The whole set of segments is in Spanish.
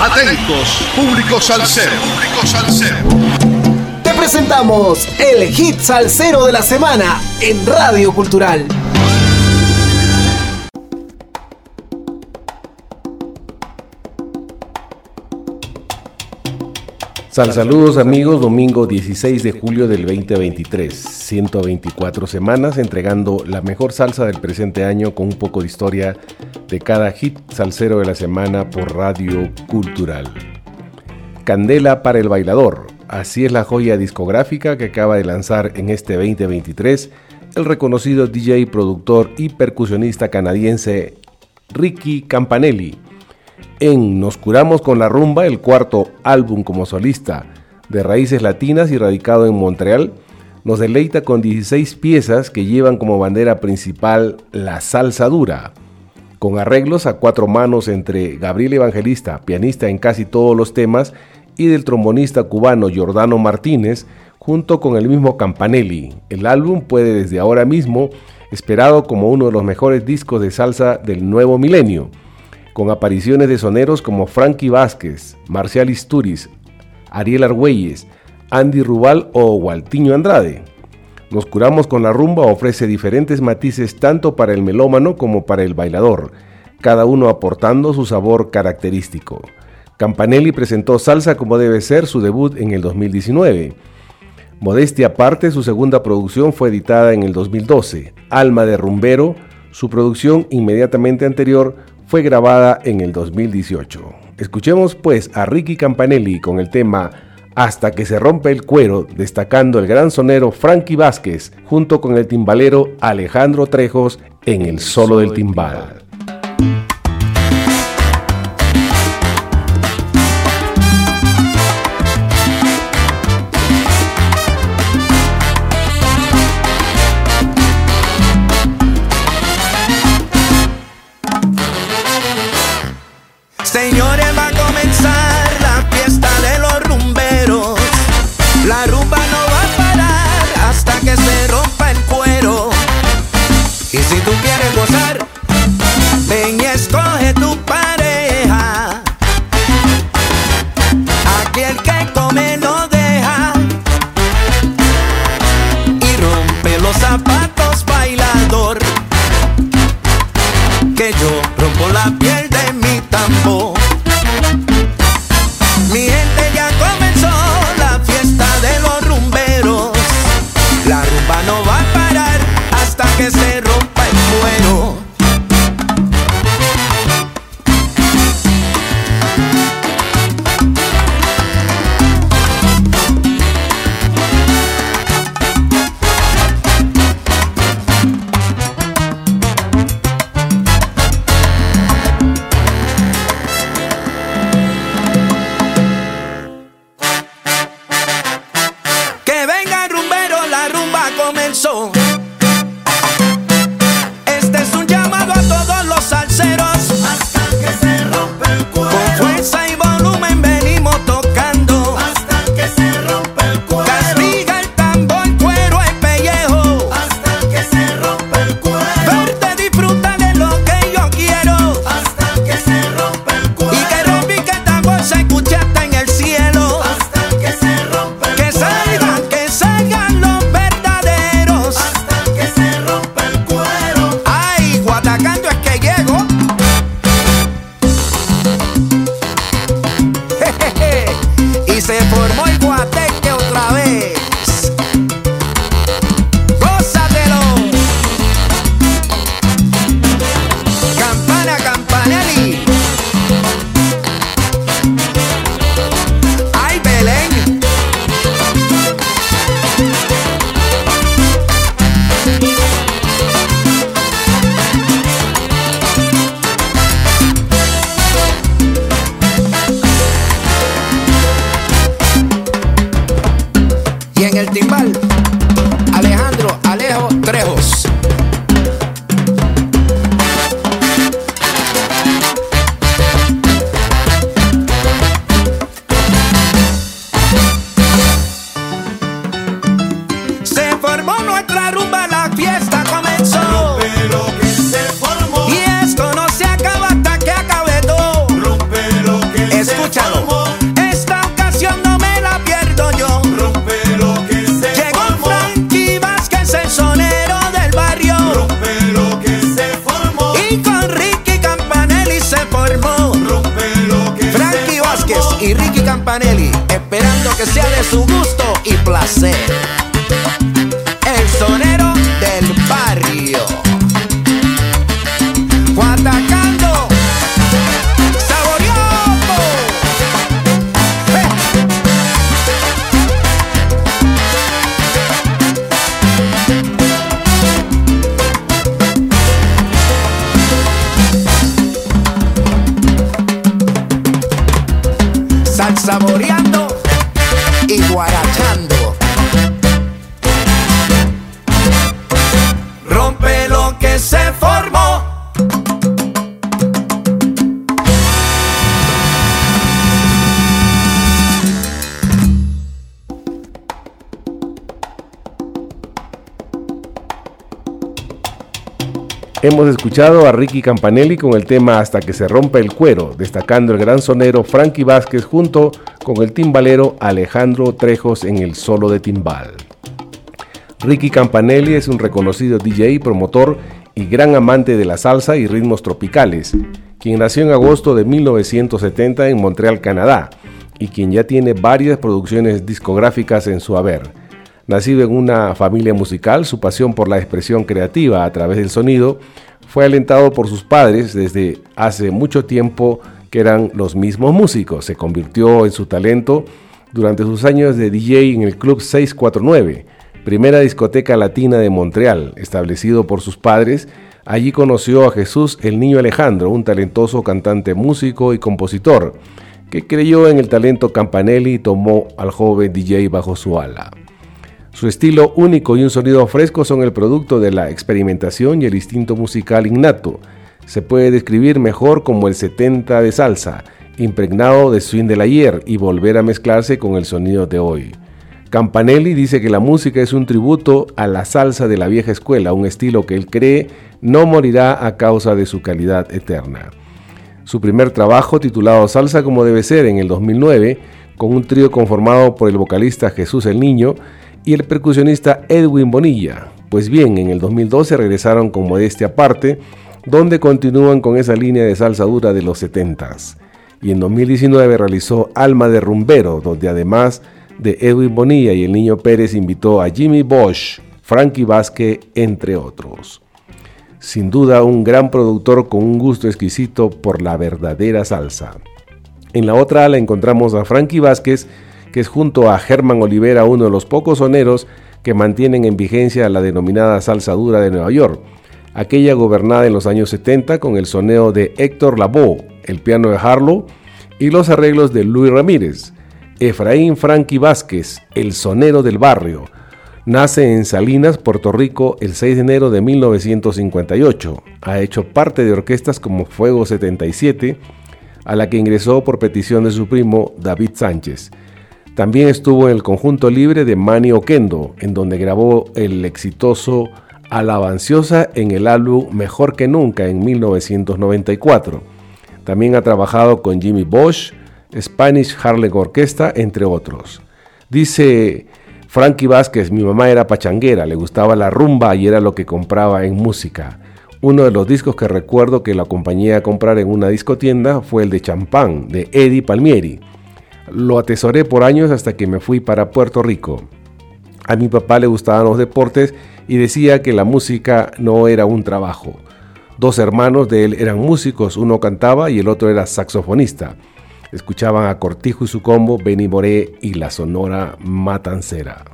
Atentos, público salsero. Te presentamos el hit salsero de la semana en Radio Cultural. Sal saludos amigos, domingo 16 de julio del 2023, 124 semanas entregando la mejor salsa del presente año con un poco de historia de cada hit salsero de la semana por Radio Cultural. Candela para el bailador, así es la joya discográfica que acaba de lanzar en este 2023 el reconocido DJ, productor y percusionista canadiense Ricky Campanelli en Nos curamos con la rumba, el cuarto álbum como solista de raíces latinas y radicado en Montreal, nos deleita con 16 piezas que llevan como bandera principal la salsa dura, con arreglos a cuatro manos entre Gabriel Evangelista, pianista en casi todos los temas, y del trombonista cubano Giordano Martínez, junto con el mismo Campanelli. El álbum puede desde ahora mismo esperado como uno de los mejores discos de salsa del nuevo milenio con apariciones de soneros como Frankie Vázquez, Marcial Isturiz, Ariel Argüelles, Andy Rubal o Waltiño Andrade. Nos curamos con la rumba ofrece diferentes matices tanto para el melómano como para el bailador, cada uno aportando su sabor característico. Campanelli presentó Salsa como debe ser su debut en el 2019. Modestia aparte, su segunda producción fue editada en el 2012, Alma de Rumbero, su producción inmediatamente anterior fue grabada en el 2018. Escuchemos pues a Ricky Campanelli con el tema Hasta que se rompe el cuero, destacando el gran sonero Frankie Vázquez junto con el timbalero Alejandro Trejos en el solo del timbal. y en el timbal Esperando que sea de su gusto y placer. Hemos escuchado a Ricky Campanelli con el tema Hasta que se rompa el cuero, destacando el gran sonero Frankie Vázquez junto con el timbalero Alejandro Trejos en el solo de timbal. Ricky Campanelli es un reconocido DJ, promotor y gran amante de la salsa y ritmos tropicales, quien nació en agosto de 1970 en Montreal, Canadá, y quien ya tiene varias producciones discográficas en su haber. Nacido en una familia musical, su pasión por la expresión creativa a través del sonido fue alentado por sus padres desde hace mucho tiempo que eran los mismos músicos. Se convirtió en su talento durante sus años de DJ en el Club 649, primera discoteca latina de Montreal, establecido por sus padres. Allí conoció a Jesús el Niño Alejandro, un talentoso cantante músico y compositor, que creyó en el talento Campanelli y tomó al joven DJ bajo su ala. Su estilo único y un sonido fresco son el producto de la experimentación y el instinto musical innato. Se puede describir mejor como el 70 de salsa, impregnado de swing del ayer y volver a mezclarse con el sonido de hoy. Campanelli dice que la música es un tributo a la salsa de la vieja escuela, un estilo que él cree no morirá a causa de su calidad eterna. Su primer trabajo, titulado Salsa como debe ser, en el 2009, con un trío conformado por el vocalista Jesús el Niño, y el percusionista Edwin Bonilla. Pues bien, en el 2012 regresaron con Modestia Aparte, donde continúan con esa línea de salsa dura de los 70s. Y en 2019 realizó Alma de Rumbero, donde además de Edwin Bonilla y el Niño Pérez invitó a Jimmy Bosch, Frankie Vázquez, entre otros. Sin duda un gran productor con un gusto exquisito por la verdadera salsa. En la otra ala encontramos a Frankie Vázquez, que es junto a Germán Olivera uno de los pocos soneros que mantienen en vigencia la denominada salsa dura de Nueva York, aquella gobernada en los años 70 con el soneo de Héctor Lavoe, el piano de Harlow y los arreglos de Luis Ramírez. Efraín Frankie Vázquez, el sonero del barrio, nace en Salinas, Puerto Rico, el 6 de enero de 1958. Ha hecho parte de orquestas como Fuego 77, a la que ingresó por petición de su primo David Sánchez. También estuvo en el conjunto libre de Manny Oquendo, en donde grabó el exitoso Alabanciosa en el álbum Mejor que Nunca en 1994. También ha trabajado con Jimmy Bosch, Spanish Harlem Orquesta, entre otros. Dice Frankie Vázquez, mi mamá era pachanguera, le gustaba la rumba y era lo que compraba en música. Uno de los discos que recuerdo que la acompañé a comprar en una discotienda fue el de Champán, de Eddie Palmieri. Lo atesoré por años hasta que me fui para Puerto Rico. A mi papá le gustaban los deportes y decía que la música no era un trabajo. Dos hermanos de él eran músicos, uno cantaba y el otro era saxofonista. Escuchaban a Cortijo y su combo, Benny Moré y la Sonora Matancera.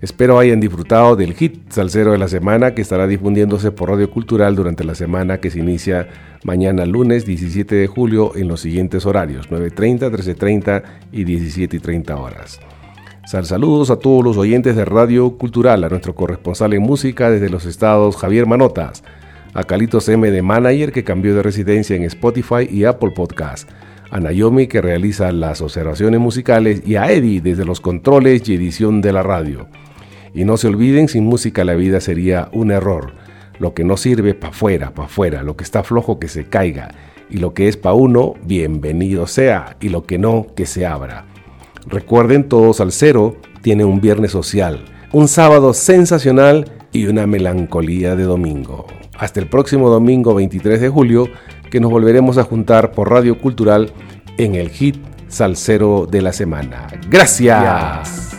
Espero hayan disfrutado del hit salsero de la semana que estará difundiéndose por Radio Cultural durante la semana que se inicia mañana lunes 17 de julio en los siguientes horarios 9.30, 13.30 y 17.30 horas. Sal saludos a todos los oyentes de Radio Cultural, a nuestro corresponsal en música desde los estados Javier Manotas, a Calitos M de Manager que cambió de residencia en Spotify y Apple Podcast, a Naomi que realiza las observaciones musicales y a Eddie desde los controles y edición de la radio. Y no se olviden, sin música la vida sería un error. Lo que no sirve, pa' fuera, pa' fuera. Lo que está flojo, que se caiga. Y lo que es pa' uno, bienvenido sea. Y lo que no, que se abra. Recuerden, todos al cero tiene un viernes social, un sábado sensacional y una melancolía de domingo. Hasta el próximo domingo 23 de julio, que nos volveremos a juntar por Radio Cultural en el hit salsero de la semana. Gracias.